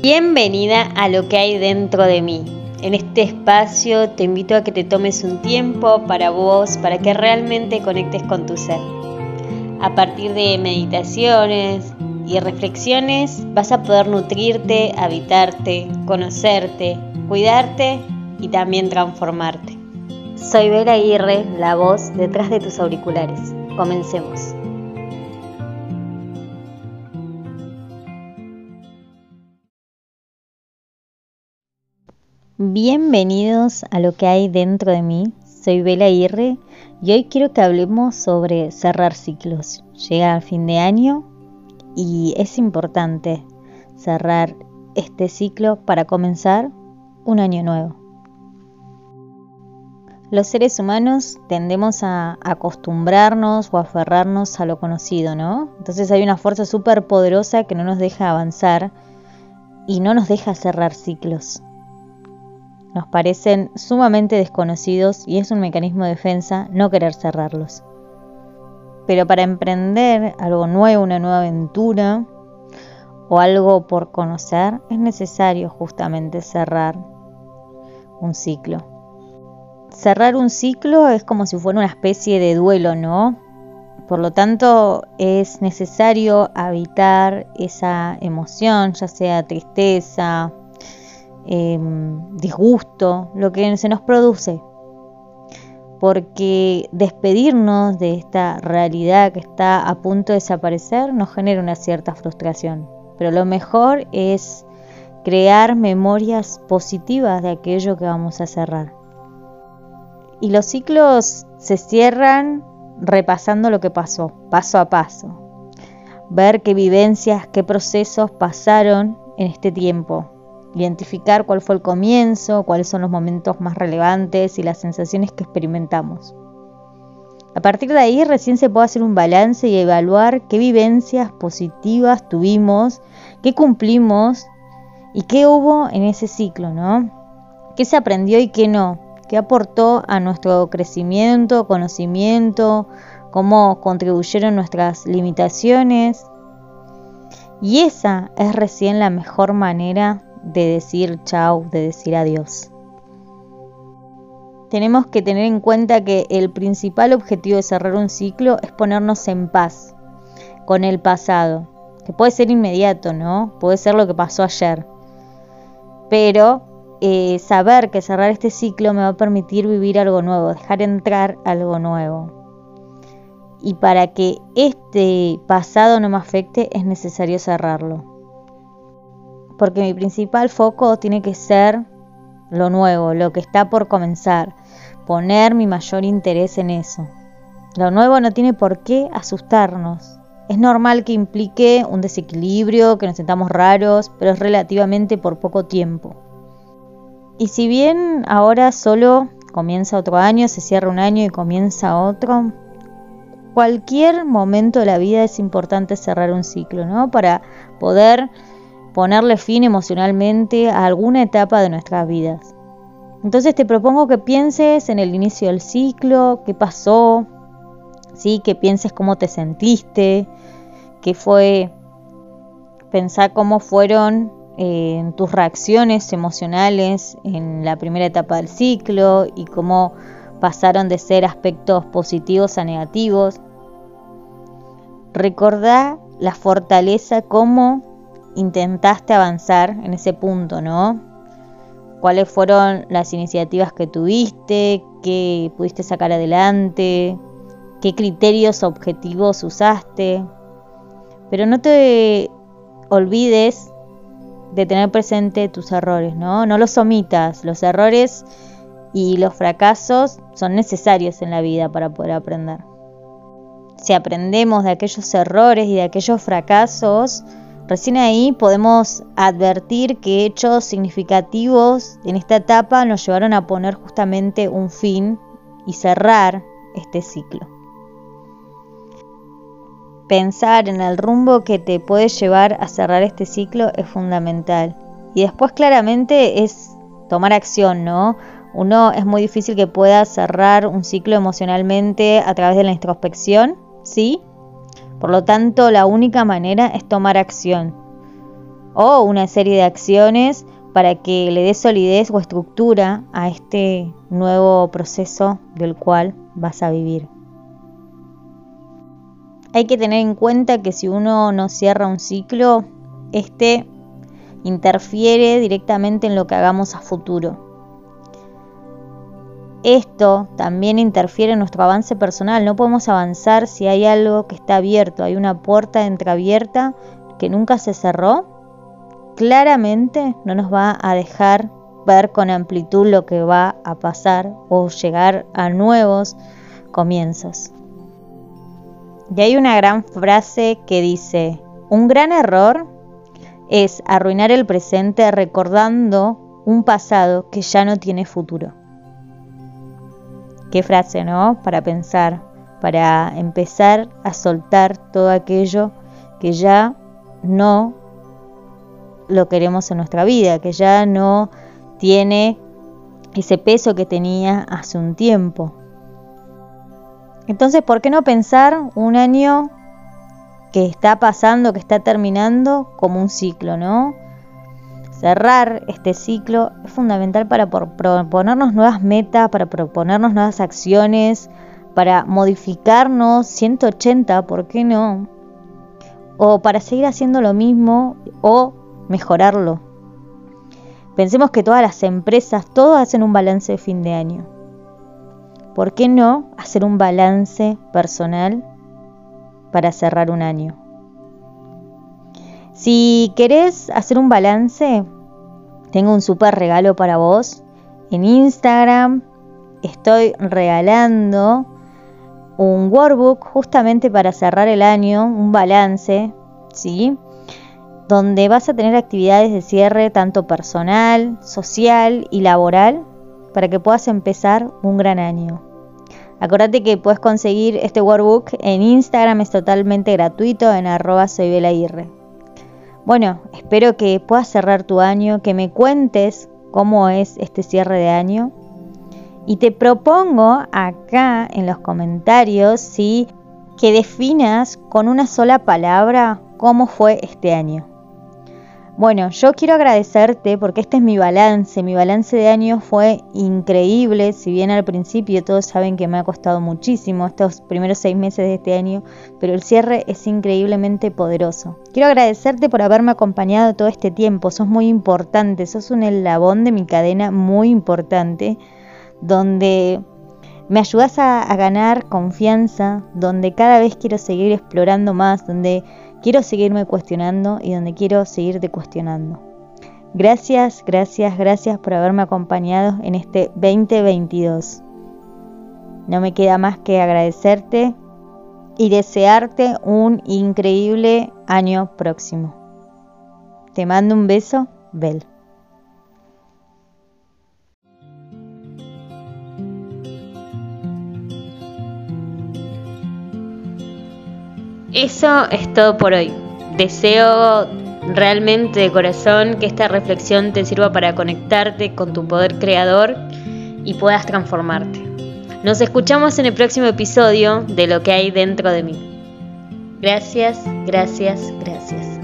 Bienvenida a lo que hay dentro de mí. En este espacio te invito a que te tomes un tiempo para vos, para que realmente conectes con tu ser. A partir de meditaciones y reflexiones vas a poder nutrirte, habitarte, conocerte, cuidarte y también transformarte. Soy Vera Aguirre, la voz detrás de tus auriculares. Comencemos. Bienvenidos a lo que hay dentro de mí. Soy Bela Aguirre y hoy quiero que hablemos sobre cerrar ciclos. Llega el fin de año y es importante cerrar este ciclo para comenzar un año nuevo. Los seres humanos tendemos a acostumbrarnos o aferrarnos a lo conocido, ¿no? Entonces hay una fuerza súper poderosa que no nos deja avanzar y no nos deja cerrar ciclos nos parecen sumamente desconocidos y es un mecanismo de defensa no querer cerrarlos. Pero para emprender algo nuevo, una nueva aventura o algo por conocer, es necesario justamente cerrar un ciclo. Cerrar un ciclo es como si fuera una especie de duelo, ¿no? Por lo tanto, es necesario habitar esa emoción, ya sea tristeza, Em, disgusto, lo que se nos produce. Porque despedirnos de esta realidad que está a punto de desaparecer nos genera una cierta frustración. Pero lo mejor es crear memorias positivas de aquello que vamos a cerrar. Y los ciclos se cierran repasando lo que pasó, paso a paso. Ver qué vivencias, qué procesos pasaron en este tiempo, identificar cuál fue el comienzo, cuáles son los momentos más relevantes y las sensaciones que experimentamos. A partir de ahí recién se puede hacer un balance y evaluar qué vivencias positivas tuvimos, qué cumplimos y qué hubo en ese ciclo, ¿no? ¿Qué se aprendió y qué no? ¿Qué aportó a nuestro crecimiento, conocimiento? ¿Cómo contribuyeron nuestras limitaciones? Y esa es recién la mejor manera de decir chau, de decir adiós. Tenemos que tener en cuenta que el principal objetivo de cerrar un ciclo es ponernos en paz con el pasado, que puede ser inmediato, ¿no? Puede ser lo que pasó ayer. Pero eh, saber que cerrar este ciclo me va a permitir vivir algo nuevo, dejar entrar algo nuevo. Y para que este pasado no me afecte es necesario cerrarlo porque mi principal foco tiene que ser lo nuevo, lo que está por comenzar, poner mi mayor interés en eso. Lo nuevo no tiene por qué asustarnos. Es normal que implique un desequilibrio, que nos sentamos raros, pero es relativamente por poco tiempo. Y si bien ahora solo comienza otro año, se cierra un año y comienza otro, cualquier momento de la vida es importante cerrar un ciclo, ¿no? Para poder ponerle fin emocionalmente a alguna etapa de nuestras vidas. Entonces te propongo que pienses en el inicio del ciclo, qué pasó, ¿sí? que pienses cómo te sentiste, qué fue, pensar cómo fueron eh, tus reacciones emocionales en la primera etapa del ciclo y cómo pasaron de ser aspectos positivos a negativos. Recordá la fortaleza como intentaste avanzar en ese punto, ¿no? ¿Cuáles fueron las iniciativas que tuviste? ¿Qué pudiste sacar adelante? ¿Qué criterios objetivos usaste? Pero no te olvides de tener presente tus errores, ¿no? No los omitas. Los errores y los fracasos son necesarios en la vida para poder aprender. Si aprendemos de aquellos errores y de aquellos fracasos, Recién ahí podemos advertir que hechos significativos en esta etapa nos llevaron a poner justamente un fin y cerrar este ciclo. Pensar en el rumbo que te puede llevar a cerrar este ciclo es fundamental. Y después claramente es tomar acción, ¿no? Uno es muy difícil que pueda cerrar un ciclo emocionalmente a través de la introspección, ¿sí? Por lo tanto, la única manera es tomar acción. o una serie de acciones para que le dé solidez o estructura a este nuevo proceso del cual vas a vivir. Hay que tener en cuenta que si uno no cierra un ciclo, este interfiere directamente en lo que hagamos a futuro. Esto también interfiere en nuestro avance personal. No podemos avanzar si hay algo que está abierto, hay una puerta entreabierta que nunca se cerró. Claramente no nos va a dejar ver con amplitud lo que va a pasar o llegar a nuevos comienzos. Y hay una gran frase que dice, un gran error es arruinar el presente recordando un pasado que ya no tiene futuro. Qué frase, ¿no? Para pensar, para empezar a soltar todo aquello que ya no lo queremos en nuestra vida, que ya no tiene ese peso que tenía hace un tiempo. Entonces, ¿por qué no pensar un año que está pasando, que está terminando, como un ciclo, ¿no? Cerrar este ciclo es fundamental para proponernos nuevas metas, para proponernos nuevas acciones, para modificarnos 180, ¿por qué no? O para seguir haciendo lo mismo o mejorarlo. Pensemos que todas las empresas, todos hacen un balance de fin de año. ¿por qué no hacer un balance personal para cerrar un año? Si querés hacer un balance, tengo un súper regalo para vos. En Instagram estoy regalando un workbook justamente para cerrar el año, un balance, ¿sí? Donde vas a tener actividades de cierre tanto personal, social y laboral para que puedas empezar un gran año. Acordate que puedes conseguir este workbook en Instagram, es totalmente gratuito en arroba soy Bueno, espero que puedas cerrar tu año, que me cuentes cómo es este cierre de año. Y te propongo acá en los comentarios ¿sí? que definas con una sola palabra cómo fue este año. Bueno, yo quiero agradecerte porque este es mi balance. Mi balance de año fue increíble. Si bien al principio todos saben que me ha costado muchísimo estos primeros seis meses de este año, pero el cierre es increíblemente poderoso. Quiero agradecerte por haberme acompañado todo este tiempo. Sos muy importante, sos un eslabón de mi cadena muy importante, donde me ayudas a ganar confianza, donde cada vez quiero seguir explorando más, donde quiero seguirme cuestionando y donde quiero seguirte cuestionando. Gracias, gracias, gracias por haberme acompañado en este 2022. No me queda más que agradecerte y desearte un increíble año próximo. Te mando un beso, Bel. Eso es todo por hoy. Deseo realmente de corazón que esta reflexión te sirva para conectarte con tu poder creador y puedas transformarte. Nos escuchamos en el próximo episodio de Lo que hay dentro de mí. Gracias, gracias, gracias.